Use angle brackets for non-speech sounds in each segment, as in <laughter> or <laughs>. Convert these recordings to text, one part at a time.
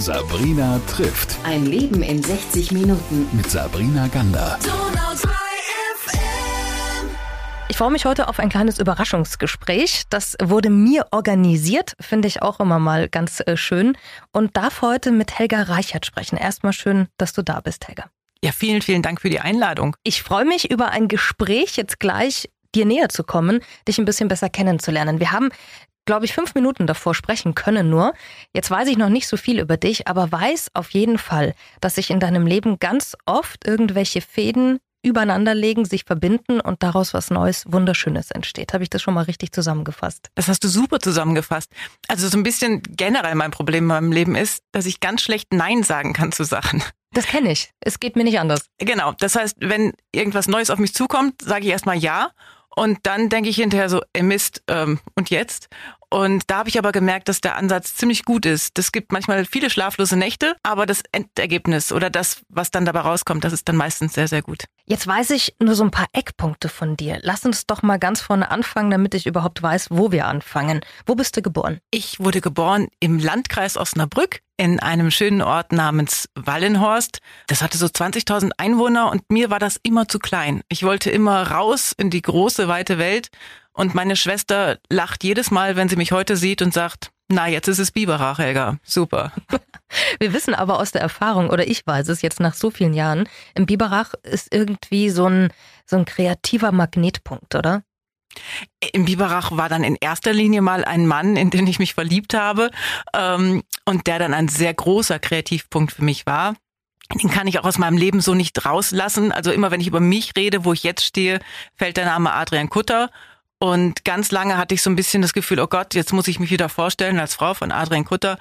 Sabrina trifft. Ein Leben in 60 Minuten. Mit Sabrina Gander. Ich freue mich heute auf ein kleines Überraschungsgespräch. Das wurde mir organisiert, finde ich auch immer mal ganz äh, schön. Und darf heute mit Helga Reichert sprechen. Erstmal schön, dass du da bist, Helga. Ja, vielen, vielen Dank für die Einladung. Ich freue mich über ein Gespräch jetzt gleich dir näher zu kommen, dich ein bisschen besser kennenzulernen. Wir haben glaube ich, fünf Minuten davor sprechen können nur. Jetzt weiß ich noch nicht so viel über dich, aber weiß auf jeden Fall, dass sich in deinem Leben ganz oft irgendwelche Fäden übereinander legen, sich verbinden und daraus was Neues, Wunderschönes entsteht. Habe ich das schon mal richtig zusammengefasst? Das hast du super zusammengefasst. Also so ein bisschen generell mein Problem in meinem Leben ist, dass ich ganz schlecht Nein sagen kann zu Sachen. Das kenne ich. Es geht mir nicht anders. Genau. Das heißt, wenn irgendwas Neues auf mich zukommt, sage ich erstmal ja. Und dann denke ich hinterher so, ey Mist, ähm, und jetzt? Und da habe ich aber gemerkt, dass der Ansatz ziemlich gut ist. Das gibt manchmal viele schlaflose Nächte, aber das Endergebnis oder das, was dann dabei rauskommt, das ist dann meistens sehr, sehr gut. Jetzt weiß ich nur so ein paar Eckpunkte von dir. Lass uns doch mal ganz vorne anfangen, damit ich überhaupt weiß, wo wir anfangen. Wo bist du geboren? Ich wurde geboren im Landkreis Osnabrück in einem schönen Ort namens Wallenhorst. Das hatte so 20.000 Einwohner und mir war das immer zu klein. Ich wollte immer raus in die große, weite Welt und meine Schwester lacht jedes Mal, wenn sie mich heute sieht und sagt, na, jetzt ist es Biberach, Helga. Super. <laughs> Wir wissen aber aus der Erfahrung, oder ich weiß es jetzt nach so vielen Jahren, im Biberach ist irgendwie so ein, so ein kreativer Magnetpunkt, oder? Im Biberach war dann in erster Linie mal ein Mann, in den ich mich verliebt habe ähm, und der dann ein sehr großer Kreativpunkt für mich war. Den kann ich auch aus meinem Leben so nicht rauslassen. Also immer wenn ich über mich rede, wo ich jetzt stehe, fällt der Name Adrian Kutter und ganz lange hatte ich so ein bisschen das Gefühl, oh Gott, jetzt muss ich mich wieder vorstellen als Frau von Adrian Kutter.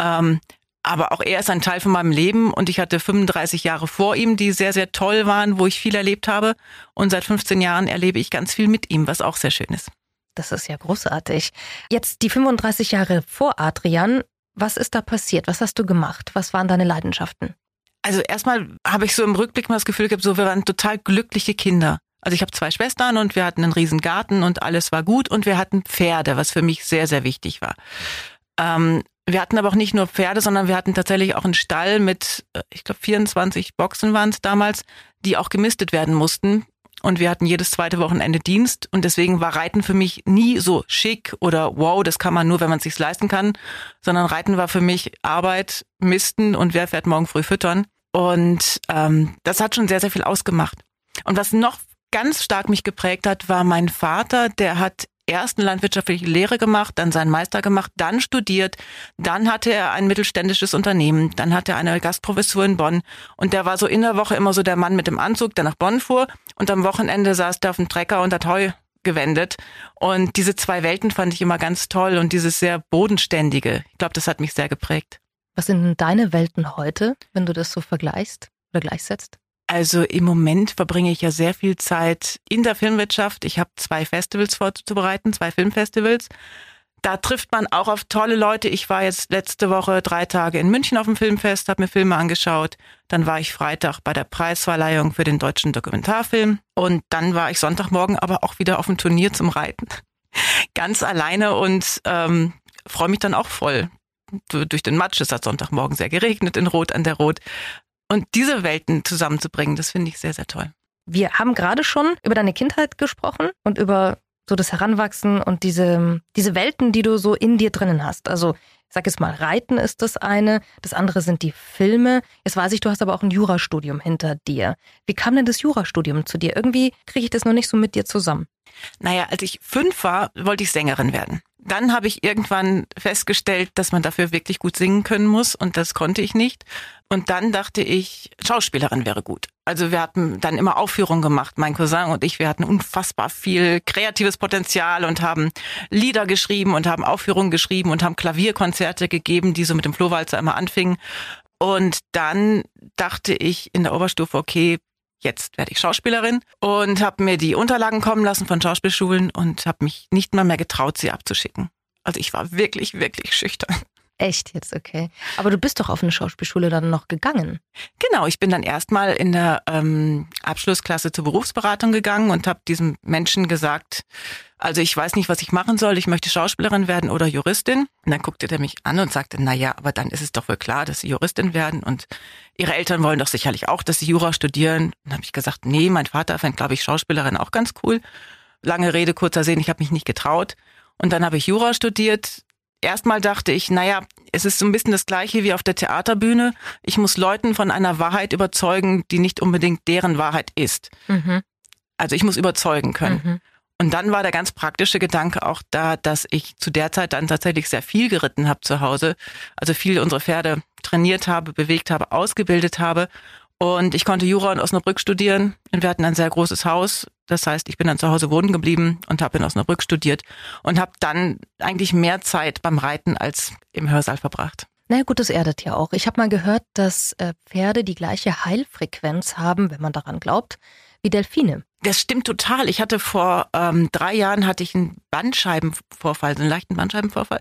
Ähm, aber auch er ist ein Teil von meinem Leben und ich hatte 35 Jahre vor ihm, die sehr, sehr toll waren, wo ich viel erlebt habe. Und seit 15 Jahren erlebe ich ganz viel mit ihm, was auch sehr schön ist. Das ist ja großartig. Jetzt die 35 Jahre vor Adrian. Was ist da passiert? Was hast du gemacht? Was waren deine Leidenschaften? Also erstmal habe ich so im Rückblick mal das Gefühl gehabt, so wir waren total glückliche Kinder. Also ich habe zwei Schwestern und wir hatten einen riesen Garten und alles war gut und wir hatten Pferde, was für mich sehr, sehr wichtig war. Ähm, wir hatten aber auch nicht nur Pferde, sondern wir hatten tatsächlich auch einen Stall mit, äh, ich glaube, 24 Boxen waren es damals, die auch gemistet werden mussten. Und wir hatten jedes zweite Wochenende Dienst und deswegen war Reiten für mich nie so schick oder wow, das kann man nur, wenn man es sich leisten kann, sondern Reiten war für mich Arbeit, Misten und wer fährt morgen früh füttern. Und ähm, das hat schon sehr, sehr viel ausgemacht. Und was noch ganz stark mich geprägt hat, war mein Vater, der hat erst eine landwirtschaftliche Lehre gemacht, dann seinen Meister gemacht, dann studiert, dann hatte er ein mittelständisches Unternehmen, dann hatte er eine Gastprofessur in Bonn und der war so in der Woche immer so der Mann mit dem Anzug, der nach Bonn fuhr und am Wochenende saß der auf dem Trecker und hat Heu gewendet und diese zwei Welten fand ich immer ganz toll und dieses sehr bodenständige, ich glaube, das hat mich sehr geprägt. Was sind denn deine Welten heute, wenn du das so vergleichst oder gleichsetzt? Also im Moment verbringe ich ja sehr viel Zeit in der Filmwirtschaft. Ich habe zwei Festivals vorzubereiten, zwei Filmfestivals. Da trifft man auch auf tolle Leute. Ich war jetzt letzte Woche drei Tage in München auf dem Filmfest, habe mir Filme angeschaut. Dann war ich Freitag bei der Preisverleihung für den deutschen Dokumentarfilm. Und dann war ich Sonntagmorgen aber auch wieder auf dem Turnier zum Reiten. <laughs> Ganz alleine und ähm, freue mich dann auch voll. Durch den Matsch, es hat Sonntagmorgen sehr geregnet in Rot an der Rot. Und diese Welten zusammenzubringen, das finde ich sehr, sehr toll. Wir haben gerade schon über deine Kindheit gesprochen und über so das Heranwachsen und diese, diese Welten, die du so in dir drinnen hast. Also, ich sag jetzt mal, Reiten ist das eine, das andere sind die Filme. Jetzt weiß ich, du hast aber auch ein Jurastudium hinter dir. Wie kam denn das Jurastudium zu dir? Irgendwie kriege ich das noch nicht so mit dir zusammen. Naja, als ich fünf war, wollte ich Sängerin werden. Dann habe ich irgendwann festgestellt, dass man dafür wirklich gut singen können muss und das konnte ich nicht. Und dann dachte ich, Schauspielerin wäre gut. Also wir hatten dann immer Aufführungen gemacht, mein Cousin und ich. Wir hatten unfassbar viel kreatives Potenzial und haben Lieder geschrieben und haben Aufführungen geschrieben und haben Klavierkonzerte gegeben, die so mit dem Flohwalzer immer anfingen. Und dann dachte ich in der Oberstufe, okay, jetzt werde ich Schauspielerin und habe mir die Unterlagen kommen lassen von Schauspielschulen und habe mich nicht mal mehr getraut, sie abzuschicken. Also ich war wirklich, wirklich schüchtern. Echt jetzt, okay. Aber du bist doch auf eine Schauspielschule dann noch gegangen. Genau, ich bin dann erstmal in der ähm, Abschlussklasse zur Berufsberatung gegangen und habe diesem Menschen gesagt, also ich weiß nicht, was ich machen soll, ich möchte Schauspielerin werden oder Juristin. Und dann guckte der mich an und sagte, na ja, aber dann ist es doch wohl klar, dass Sie Juristin werden und Ihre Eltern wollen doch sicherlich auch, dass Sie Jura studieren. Und habe ich gesagt, nee, mein Vater fand, glaube ich, Schauspielerin auch ganz cool. Lange Rede, kurzer Sinn, ich habe mich nicht getraut. Und dann habe ich Jura studiert, erstmal dachte ich, naja, es ist so ein bisschen das gleiche wie auf der Theaterbühne. Ich muss Leuten von einer Wahrheit überzeugen, die nicht unbedingt deren Wahrheit ist. Mhm. Also ich muss überzeugen können. Mhm. Und dann war der ganz praktische Gedanke auch da, dass ich zu der Zeit dann tatsächlich sehr viel geritten habe zu Hause. Also viel unsere Pferde trainiert habe, bewegt habe, ausgebildet habe und ich konnte Jura in Osnabrück studieren. Und wir hatten ein sehr großes Haus. Das heißt, ich bin dann zu Hause wohnen geblieben und habe in Osnabrück studiert und habe dann eigentlich mehr Zeit beim Reiten als im Hörsaal verbracht. Na naja, gut, das erdet ja auch. Ich habe mal gehört, dass äh, Pferde die gleiche Heilfrequenz haben, wenn man daran glaubt, wie Delfine. Das stimmt total. Ich hatte vor ähm, drei Jahren hatte ich einen Bandscheibenvorfall, so einen leichten Bandscheibenvorfall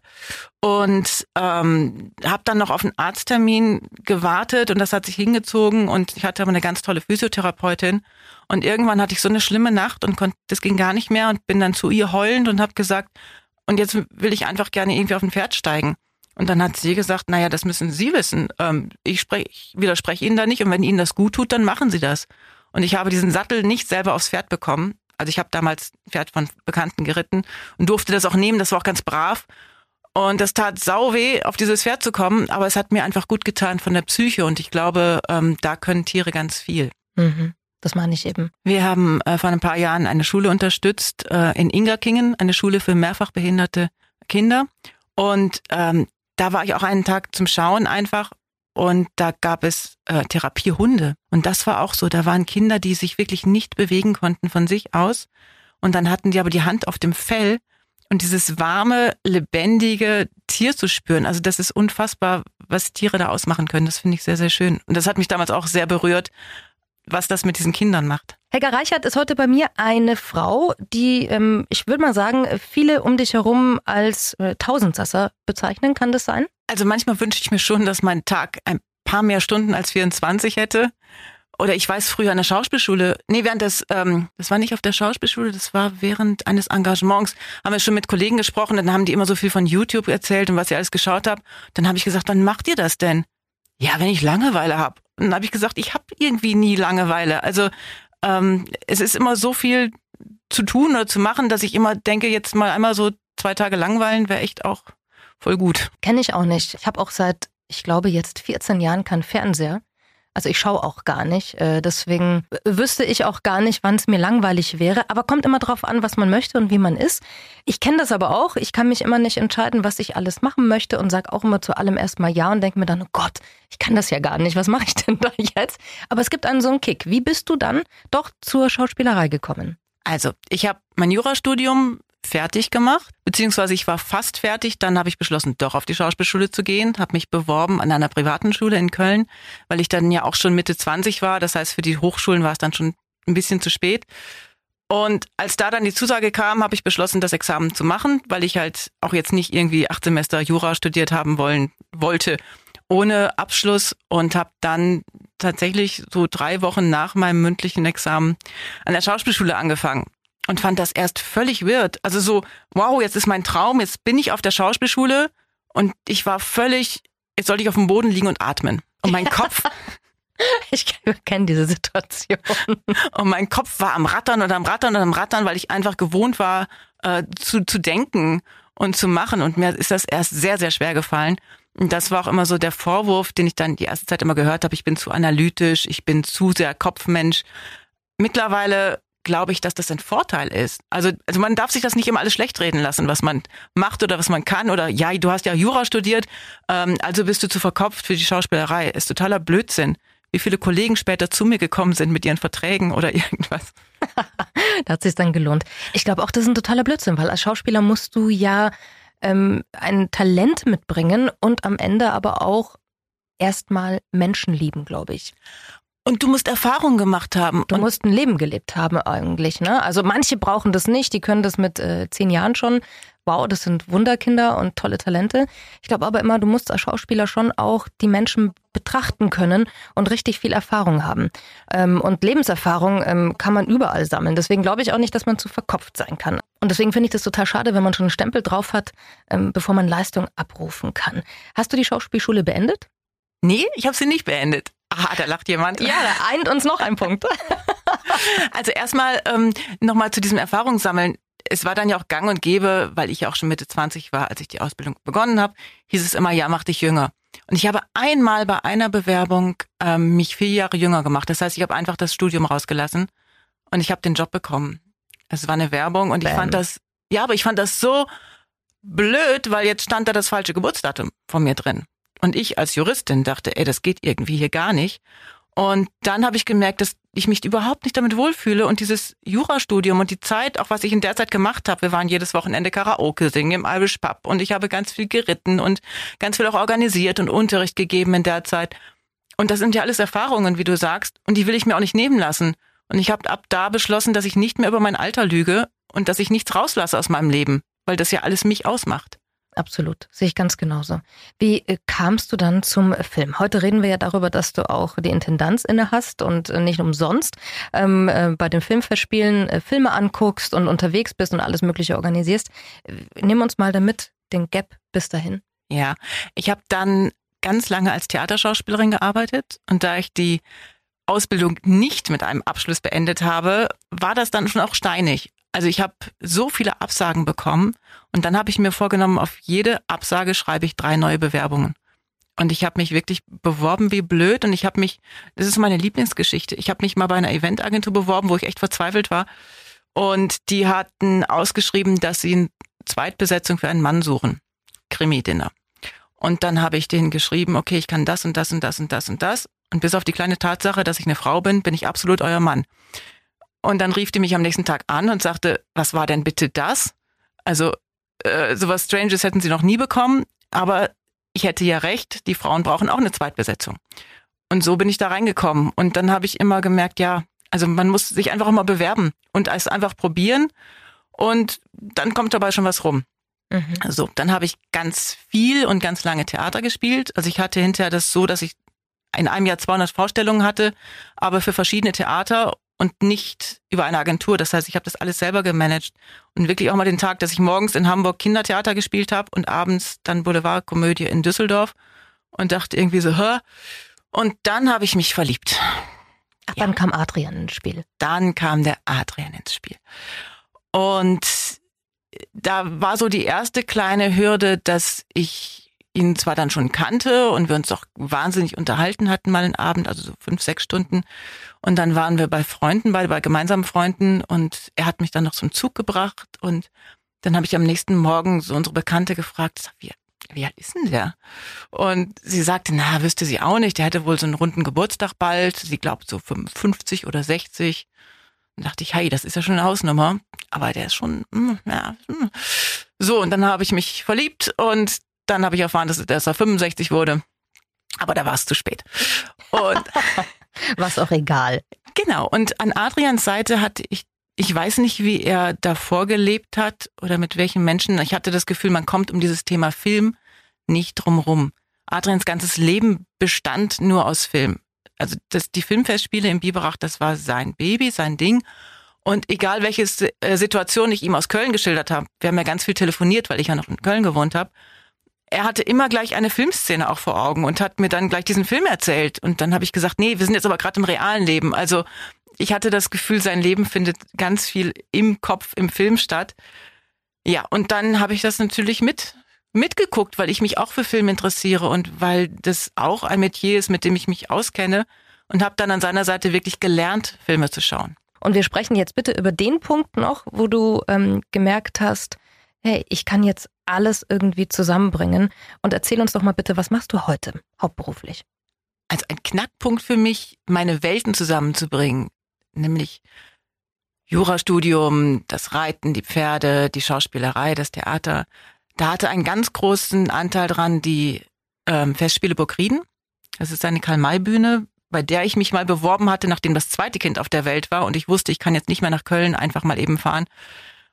und ähm, habe dann noch auf einen Arzttermin gewartet und das hat sich hingezogen und ich hatte aber eine ganz tolle Physiotherapeutin und irgendwann hatte ich so eine schlimme Nacht und konnte, das ging gar nicht mehr und bin dann zu ihr heulend und habe gesagt und jetzt will ich einfach gerne irgendwie auf ein Pferd steigen. Und dann hat sie gesagt, naja, das müssen Sie wissen. Ähm, ich, sprech, ich widerspreche Ihnen da nicht und wenn Ihnen das gut tut, dann machen Sie das. Und ich habe diesen Sattel nicht selber aufs Pferd bekommen. Also ich habe damals ein Pferd von Bekannten geritten und durfte das auch nehmen. Das war auch ganz brav. Und das tat sau weh, auf dieses Pferd zu kommen, aber es hat mir einfach gut getan von der Psyche und ich glaube, ähm, da können Tiere ganz viel. Mhm. Das meine ich eben. Wir haben äh, vor ein paar Jahren eine Schule unterstützt äh, in Ingerkingen, eine Schule für mehrfach behinderte Kinder. Und ähm, da war ich auch einen Tag zum Schauen einfach und da gab es äh, Therapiehunde. Und das war auch so. Da waren Kinder, die sich wirklich nicht bewegen konnten von sich aus. Und dann hatten die aber die Hand auf dem Fell und dieses warme, lebendige Tier zu spüren. Also das ist unfassbar, was Tiere da ausmachen können. Das finde ich sehr, sehr schön. Und das hat mich damals auch sehr berührt, was das mit diesen Kindern macht. Helga Reichert ist heute bei mir eine Frau, die, ähm, ich würde mal sagen, viele um dich herum als äh, Tausendsasser bezeichnen. Kann das sein? Also manchmal wünsche ich mir schon, dass mein Tag ein paar mehr Stunden als 24 hätte. Oder ich weiß früher an der Schauspielschule, nee, während des, ähm, das war nicht auf der Schauspielschule, das war während eines Engagements, haben wir schon mit Kollegen gesprochen, dann haben die immer so viel von YouTube erzählt und was ich alles geschaut habe. Dann habe ich gesagt, wann macht ihr das denn? Ja, wenn ich Langeweile habe. Dann habe ich gesagt, ich habe irgendwie nie Langeweile. Also ähm, es ist immer so viel zu tun oder zu machen, dass ich immer denke, jetzt mal einmal so zwei Tage langweilen wäre echt auch voll gut. Kenne ich auch nicht. Ich habe auch seit, ich glaube, jetzt 14 Jahren keinen Fernseher. Also ich schaue auch gar nicht. Äh, deswegen wüsste ich auch gar nicht, wann es mir langweilig wäre. Aber kommt immer drauf an, was man möchte und wie man ist. Ich kenne das aber auch. Ich kann mich immer nicht entscheiden, was ich alles machen möchte und sage auch immer zu allem erstmal ja und denke mir dann, oh Gott, ich kann das ja gar nicht. Was mache ich denn da <laughs> jetzt? Aber es gibt einen so einen Kick. Wie bist du dann doch zur Schauspielerei gekommen? Also, ich habe mein Jurastudium fertig gemacht, beziehungsweise ich war fast fertig. Dann habe ich beschlossen, doch auf die Schauspielschule zu gehen, habe mich beworben an einer privaten Schule in Köln, weil ich dann ja auch schon Mitte 20 war. Das heißt, für die Hochschulen war es dann schon ein bisschen zu spät. Und als da dann die Zusage kam, habe ich beschlossen, das Examen zu machen, weil ich halt auch jetzt nicht irgendwie acht Semester Jura studiert haben wollen wollte ohne Abschluss und habe dann tatsächlich so drei Wochen nach meinem mündlichen Examen an der Schauspielschule angefangen und fand das erst völlig wirrt. Also so, wow, jetzt ist mein Traum, jetzt bin ich auf der Schauspielschule und ich war völlig, jetzt sollte ich auf dem Boden liegen und atmen. Und mein Kopf. <laughs> Ich kenne diese Situation. Und mein Kopf war am Rattern und am Rattern und am Rattern, weil ich einfach gewohnt war, äh, zu, zu denken und zu machen. Und mir ist das erst sehr, sehr schwer gefallen. Und das war auch immer so der Vorwurf, den ich dann die erste Zeit immer gehört habe. Ich bin zu analytisch, ich bin zu sehr Kopfmensch. Mittlerweile glaube ich, dass das ein Vorteil ist. Also, also man darf sich das nicht immer alles schlecht reden lassen, was man macht oder was man kann. Oder ja, du hast ja Jura studiert, ähm, also bist du zu verkopft für die Schauspielerei. Ist totaler Blödsinn. Wie viele Kollegen später zu mir gekommen sind mit ihren Verträgen oder <laughs> irgendwas. da hat sich dann gelohnt. Ich glaube auch, das ist ein totaler Blödsinn, weil als Schauspieler musst du ja ähm, ein Talent mitbringen und am Ende aber auch erstmal Menschen lieben, glaube ich. Und du musst Erfahrung gemacht haben. Du musst ein Leben gelebt haben eigentlich. Ne? Also manche brauchen das nicht, die können das mit äh, zehn Jahren schon. wow, das sind Wunderkinder und tolle Talente. Ich glaube aber immer, du musst als Schauspieler schon auch die Menschen betrachten können und richtig viel Erfahrung haben. Ähm, und Lebenserfahrung ähm, kann man überall sammeln. Deswegen glaube ich auch nicht, dass man zu verkopft sein kann. Und deswegen finde ich das total schade, wenn man schon einen Stempel drauf hat, ähm, bevor man Leistung abrufen kann. Hast du die Schauspielschule beendet? Nee, ich habe sie nicht beendet. Ah, da lacht jemand. Ja, da eint uns noch ein Punkt. <laughs> also erstmal ähm, nochmal zu diesem Erfahrungssammeln. Es war dann ja auch gang und gäbe, weil ich ja auch schon Mitte 20 war, als ich die Ausbildung begonnen habe, hieß es immer, ja, mach dich jünger. Und ich habe einmal bei einer Bewerbung ähm, mich vier Jahre jünger gemacht. Das heißt, ich habe einfach das Studium rausgelassen und ich habe den Job bekommen. Es war eine Werbung und Bam. ich fand das, ja, aber ich fand das so blöd, weil jetzt stand da das falsche Geburtsdatum von mir drin. Und ich als Juristin dachte, ey, das geht irgendwie hier gar nicht. Und dann habe ich gemerkt, dass ich mich überhaupt nicht damit wohlfühle und dieses Jurastudium und die Zeit, auch was ich in der Zeit gemacht habe, wir waren jedes Wochenende Karaoke singen im Irish Pub und ich habe ganz viel geritten und ganz viel auch organisiert und Unterricht gegeben in der Zeit. Und das sind ja alles Erfahrungen, wie du sagst, und die will ich mir auch nicht nehmen lassen. Und ich habe ab da beschlossen, dass ich nicht mehr über mein Alter lüge und dass ich nichts rauslasse aus meinem Leben, weil das ja alles mich ausmacht. Absolut, sehe ich ganz genauso. Wie äh, kamst du dann zum Film? Heute reden wir ja darüber, dass du auch die Intendanz inne hast und äh, nicht umsonst ähm, äh, bei den Filmverspielen Filme anguckst und unterwegs bist und alles Mögliche organisierst. Nimm uns mal damit den Gap bis dahin. Ja, ich habe dann ganz lange als Theaterschauspielerin gearbeitet und da ich die Ausbildung nicht mit einem Abschluss beendet habe, war das dann schon auch steinig. Also ich habe so viele Absagen bekommen und dann habe ich mir vorgenommen, auf jede Absage schreibe ich drei neue Bewerbungen. Und ich habe mich wirklich beworben wie blöd und ich habe mich, das ist meine Lieblingsgeschichte, ich habe mich mal bei einer Eventagentur beworben, wo ich echt verzweifelt war. Und die hatten ausgeschrieben, dass sie eine Zweitbesetzung für einen Mann suchen. Krimi-Dinner. Und dann habe ich denen geschrieben, okay, ich kann das und das und das und das und das. Und bis auf die kleine Tatsache, dass ich eine Frau bin, bin ich absolut euer Mann. Und dann rief die mich am nächsten Tag an und sagte, was war denn bitte das? Also äh, sowas Stranges hätten sie noch nie bekommen, aber ich hätte ja recht, die Frauen brauchen auch eine Zweitbesetzung. Und so bin ich da reingekommen. Und dann habe ich immer gemerkt, ja, also man muss sich einfach immer bewerben und es einfach probieren und dann kommt dabei schon was rum. Mhm. So, dann habe ich ganz viel und ganz lange Theater gespielt. Also ich hatte hinterher das so, dass ich in einem Jahr 200 Vorstellungen hatte, aber für verschiedene Theater und nicht über eine Agentur. Das heißt, ich habe das alles selber gemanagt und wirklich auch mal den Tag, dass ich morgens in Hamburg Kindertheater gespielt habe und abends dann Boulevardkomödie in Düsseldorf und dachte irgendwie so, hä? Und dann habe ich mich verliebt. Ach, dann ja. kam Adrian ins Spiel. Dann kam der Adrian ins Spiel. Und da war so die erste kleine Hürde, dass ich ihn zwar dann schon kannte und wir uns auch wahnsinnig unterhalten hatten mal einen Abend, also so fünf, sechs Stunden. Und dann waren wir bei Freunden, bei, bei gemeinsamen Freunden und er hat mich dann noch zum Zug gebracht und dann habe ich am nächsten Morgen so unsere Bekannte gefragt, wie, wie alt ist denn der? Und sie sagte, na, wüsste sie auch nicht, der hätte wohl so einen runden Geburtstag bald. Sie glaubt so 55 oder 60. Und dachte ich, hey, das ist ja schon eine Hausnummer. Aber der ist schon, hm, ja. Hm. So, und dann habe ich mich verliebt und dann habe ich erfahren, dass, dass er 65 wurde. Aber da war es zu spät. Und <laughs> was auch egal. Genau. Und an Adrians Seite hatte ich, ich weiß nicht, wie er davor gelebt hat oder mit welchen Menschen. Ich hatte das Gefühl, man kommt um dieses Thema Film nicht drumrum. Adrians ganzes Leben bestand nur aus Film. Also das, die Filmfestspiele im Biberach, das war sein Baby, sein Ding. Und egal welche äh, Situation ich ihm aus Köln geschildert habe, wir haben ja ganz viel telefoniert, weil ich ja noch in Köln gewohnt habe er hatte immer gleich eine Filmszene auch vor Augen und hat mir dann gleich diesen Film erzählt. Und dann habe ich gesagt, nee, wir sind jetzt aber gerade im realen Leben. Also ich hatte das Gefühl, sein Leben findet ganz viel im Kopf, im Film statt. Ja, und dann habe ich das natürlich mit mitgeguckt, weil ich mich auch für Film interessiere und weil das auch ein Metier ist, mit dem ich mich auskenne und habe dann an seiner Seite wirklich gelernt, Filme zu schauen. Und wir sprechen jetzt bitte über den Punkt noch, wo du ähm, gemerkt hast, hey, ich kann jetzt alles irgendwie zusammenbringen. Und erzähl uns doch mal bitte, was machst du heute hauptberuflich? Also ein Knackpunkt für mich, meine Welten zusammenzubringen, nämlich Jurastudium, das Reiten, die Pferde, die Schauspielerei, das Theater. Da hatte einen ganz großen Anteil dran die ähm, Festspiele Burgriden. Das ist eine Karl-May-Bühne, bei der ich mich mal beworben hatte, nachdem das zweite Kind auf der Welt war und ich wusste, ich kann jetzt nicht mehr nach Köln einfach mal eben fahren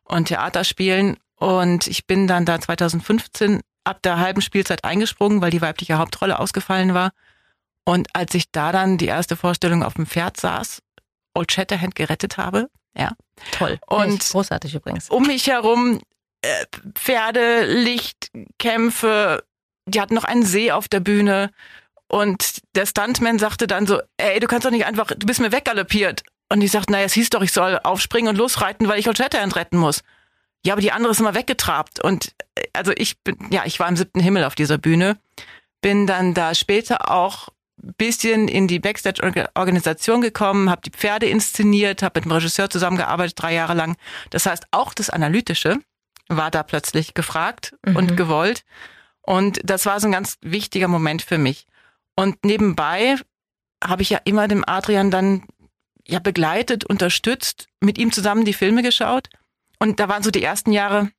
und Theater spielen. Und ich bin dann da 2015 ab der halben Spielzeit eingesprungen, weil die weibliche Hauptrolle ausgefallen war. Und als ich da dann die erste Vorstellung auf dem Pferd saß, Old Shatterhand gerettet habe, ja. Toll. Und Echt großartig übrigens. um mich herum äh, Pferde, Licht, Kämpfe, die hatten noch einen See auf der Bühne. Und der Stuntman sagte dann so, ey, du kannst doch nicht einfach, du bist mir weggaloppiert. Und ich sagte, naja, es hieß doch, ich soll aufspringen und losreiten, weil ich Old Shatterhand retten muss. Ja, aber die andere ist immer weggetrabt. Und äh, also ich bin, ja, ich war im siebten Himmel auf dieser Bühne. Bin dann da später auch ein bisschen in die Backstage-Organisation gekommen, habe die Pferde inszeniert, habe mit dem Regisseur zusammengearbeitet, drei Jahre lang. Das heißt, auch das Analytische war da plötzlich gefragt Mhm. und gewollt. Und das war so ein ganz wichtiger Moment für mich. Und nebenbei habe ich ja immer dem Adrian dann ja begleitet, unterstützt, mit ihm zusammen die Filme geschaut. Und da waren so die ersten Jahre,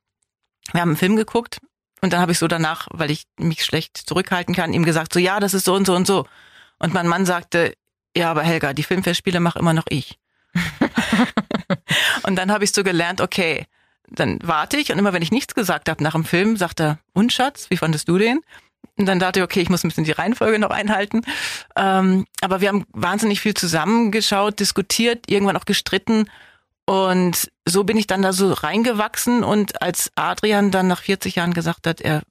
wir haben einen Film geguckt und dann habe ich so danach, weil ich mich schlecht zurückhalten kann, ihm gesagt, so ja, das ist so und so und so. Und mein Mann sagte, ja, aber Helga, die Filmfestspiele mache immer noch ich. <laughs> und dann habe ich so gelernt, okay, dann warte ich und immer wenn ich nichts gesagt habe nach dem Film, sagt er, und Schatz, wie fandest du den? Und dann dachte ich, okay, ich muss ein bisschen die Reihenfolge noch einhalten. Ähm, aber wir haben wahnsinnig viel zusammengeschaut, diskutiert, irgendwann auch gestritten. Und so bin ich dann da so reingewachsen. Und als Adrian dann nach 40 Jahren gesagt hat, er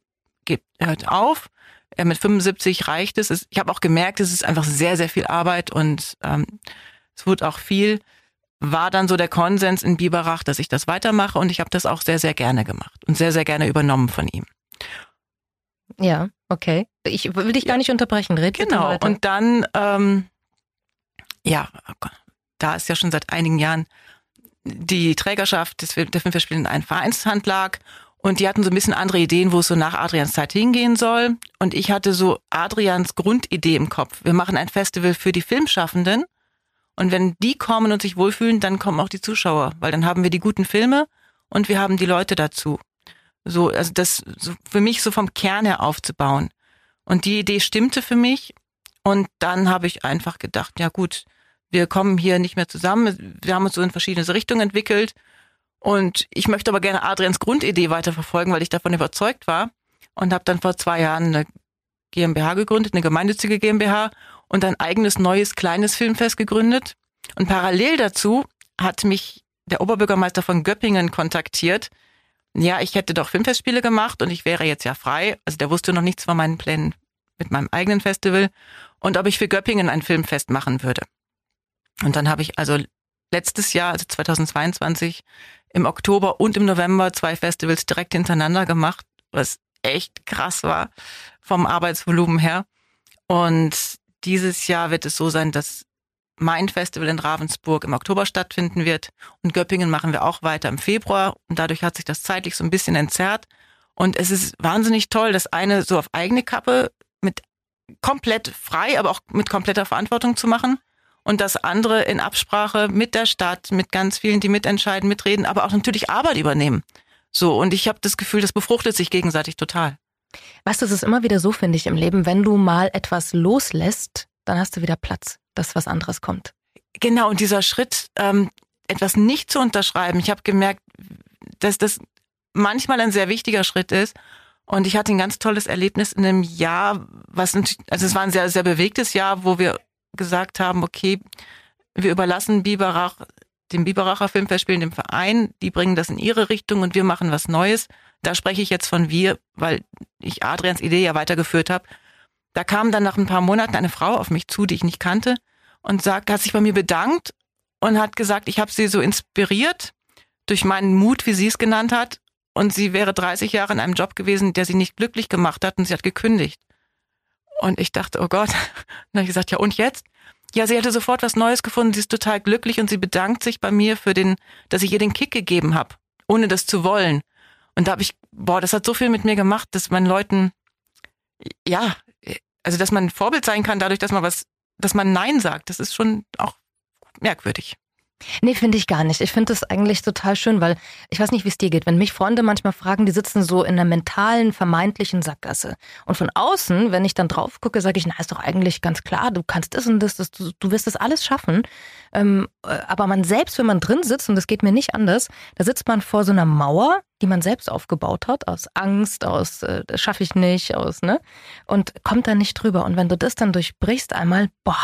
gibt, er hört auf, er mit 75 reicht es. Ich habe auch gemerkt, es ist einfach sehr, sehr viel Arbeit und ähm, es wurde auch viel. War dann so der Konsens in Biberach, dass ich das weitermache und ich habe das auch sehr, sehr gerne gemacht und sehr, sehr gerne übernommen von ihm. Ja, okay. Ich will dich gar nicht unterbrechen. Red Genau. Und dann, ähm, ja, da ist ja schon seit einigen Jahren die Trägerschaft des, der Filmfestspiele in einer Vereinshand lag. Und die hatten so ein bisschen andere Ideen, wo es so nach Adrians Zeit hingehen soll. Und ich hatte so Adrians Grundidee im Kopf. Wir machen ein Festival für die Filmschaffenden. Und wenn die kommen und sich wohlfühlen, dann kommen auch die Zuschauer, weil dann haben wir die guten Filme und wir haben die Leute dazu. So, also das so für mich so vom Kern her aufzubauen. Und die Idee stimmte für mich. Und dann habe ich einfach gedacht, ja gut, wir kommen hier nicht mehr zusammen. Wir haben uns so in verschiedene Richtungen entwickelt. Und ich möchte aber gerne Adrians Grundidee weiterverfolgen, weil ich davon überzeugt war. Und habe dann vor zwei Jahren eine GmbH gegründet, eine gemeinnützige GmbH und ein eigenes neues kleines Filmfest gegründet. Und parallel dazu hat mich der Oberbürgermeister von Göppingen kontaktiert. Ja, ich hätte doch Filmfestspiele gemacht und ich wäre jetzt ja frei. Also der wusste noch nichts von meinen Plänen mit meinem eigenen Festival und ob ich für Göppingen ein Filmfest machen würde. Und dann habe ich also letztes Jahr, also 2022, im Oktober und im November zwei Festivals direkt hintereinander gemacht, was echt krass war vom Arbeitsvolumen her. Und dieses Jahr wird es so sein, dass mein Festival in Ravensburg im Oktober stattfinden wird und Göppingen machen wir auch weiter im Februar. Und dadurch hat sich das zeitlich so ein bisschen entzerrt. Und es ist wahnsinnig toll, das eine so auf eigene Kappe mit komplett frei, aber auch mit kompletter Verantwortung zu machen und das andere in Absprache mit der Stadt, mit ganz vielen, die mitentscheiden, mitreden, aber auch natürlich Arbeit übernehmen. So und ich habe das Gefühl, das befruchtet sich gegenseitig total. Weißt du, es ist immer wieder so, finde ich, im Leben, wenn du mal etwas loslässt, dann hast du wieder Platz, dass was anderes kommt. Genau, und dieser Schritt, ähm, etwas nicht zu unterschreiben, ich habe gemerkt, dass das manchmal ein sehr wichtiger Schritt ist. Und ich hatte ein ganz tolles Erlebnis in einem Jahr, was also es war ein sehr, sehr bewegtes Jahr, wo wir gesagt haben, okay, wir überlassen Biberach, dem Biberacher Filmfestspielen, dem Verein, die bringen das in ihre Richtung und wir machen was Neues. Da spreche ich jetzt von wir, weil ich Adrians Idee ja weitergeführt habe. Da kam dann nach ein paar Monaten eine Frau auf mich zu, die ich nicht kannte und sagt, hat sich bei mir bedankt und hat gesagt, ich habe sie so inspiriert durch meinen Mut, wie sie es genannt hat. Und sie wäre 30 Jahre in einem Job gewesen, der sie nicht glücklich gemacht hat und sie hat gekündigt. Und ich dachte, oh Gott. <laughs> Dann habe ich gesagt, ja und jetzt? Ja, sie hatte sofort was Neues gefunden, sie ist total glücklich und sie bedankt sich bei mir für den, dass ich ihr den Kick gegeben habe, ohne das zu wollen. Und da habe ich, boah, das hat so viel mit mir gemacht, dass man Leuten, ja, also dass man Vorbild sein kann, dadurch, dass man was, dass man Nein sagt. Das ist schon auch merkwürdig. Nee, finde ich gar nicht. Ich finde das eigentlich total schön, weil ich weiß nicht, wie es dir geht. Wenn mich Freunde manchmal fragen, die sitzen so in einer mentalen, vermeintlichen Sackgasse. Und von außen, wenn ich dann drauf gucke, sage ich, na, ist doch eigentlich ganz klar, du kannst das und das, das du, du wirst das alles schaffen. Ähm, äh, aber man selbst, wenn man drin sitzt, und das geht mir nicht anders, da sitzt man vor so einer Mauer, die man selbst aufgebaut hat, aus Angst, aus äh, das schaffe ich nicht, aus, ne? Und kommt da nicht drüber. Und wenn du das dann durchbrichst einmal, boah,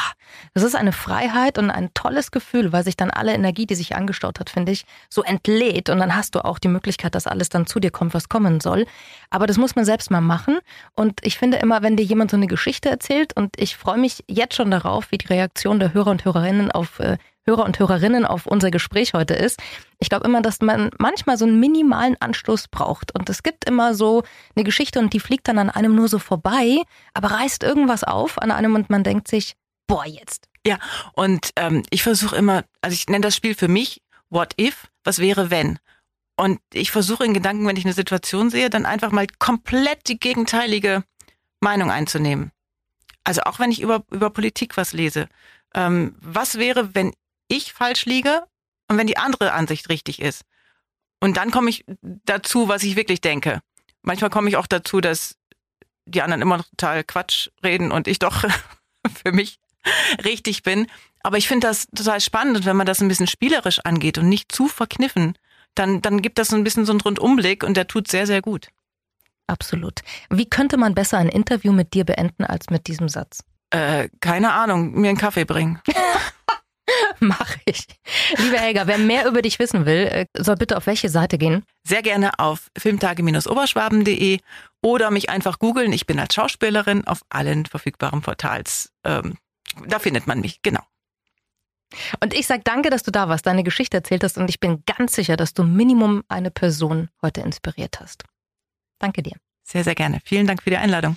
das ist eine Freiheit und ein tolles Gefühl, weil sich dann alle Energie, die sich angestaut hat, finde ich, so entlädt. Und dann hast du auch die Möglichkeit, dass alles dann zu dir kommt, was kommen soll. Aber das muss man selbst mal machen. Und ich finde immer, wenn dir jemand so eine Geschichte erzählt, und ich freue mich jetzt schon darauf, wie die Reaktion der Hörer und Hörerinnen auf äh, Hörer und Hörerinnen auf unser Gespräch heute ist. Ich glaube immer, dass man manchmal so einen minimalen Anstoß braucht. Und es gibt immer so eine Geschichte und die fliegt dann an einem nur so vorbei, aber reißt irgendwas auf an einem und man denkt sich, boah, jetzt. Ja, und ähm, ich versuche immer, also ich nenne das Spiel für mich What if, was wäre wenn? Und ich versuche in Gedanken, wenn ich eine Situation sehe, dann einfach mal komplett die gegenteilige Meinung einzunehmen. Also auch wenn ich über, über Politik was lese. Ähm, was wäre, wenn ich falsch liege und wenn die andere Ansicht richtig ist. Und dann komme ich dazu, was ich wirklich denke. Manchmal komme ich auch dazu, dass die anderen immer noch total Quatsch reden und ich doch <laughs> für mich richtig bin. Aber ich finde das total spannend und wenn man das ein bisschen spielerisch angeht und nicht zu verkniffen, dann, dann gibt das so ein bisschen so einen Rundumblick und der tut sehr, sehr gut. Absolut. Wie könnte man besser ein Interview mit dir beenden als mit diesem Satz? Äh, keine Ahnung, mir einen Kaffee bringen. <laughs> Liebe Helga, wer mehr über dich wissen will, äh, soll bitte auf welche Seite gehen? Sehr gerne auf filmtage-oberschwaben.de oder mich einfach googeln. Ich bin als Schauspielerin auf allen verfügbaren Portals. Ähm, da findet man mich, genau. Und ich sag danke, dass du da warst, deine Geschichte erzählt hast und ich bin ganz sicher, dass du Minimum eine Person heute inspiriert hast. Danke dir. Sehr, sehr gerne. Vielen Dank für die Einladung.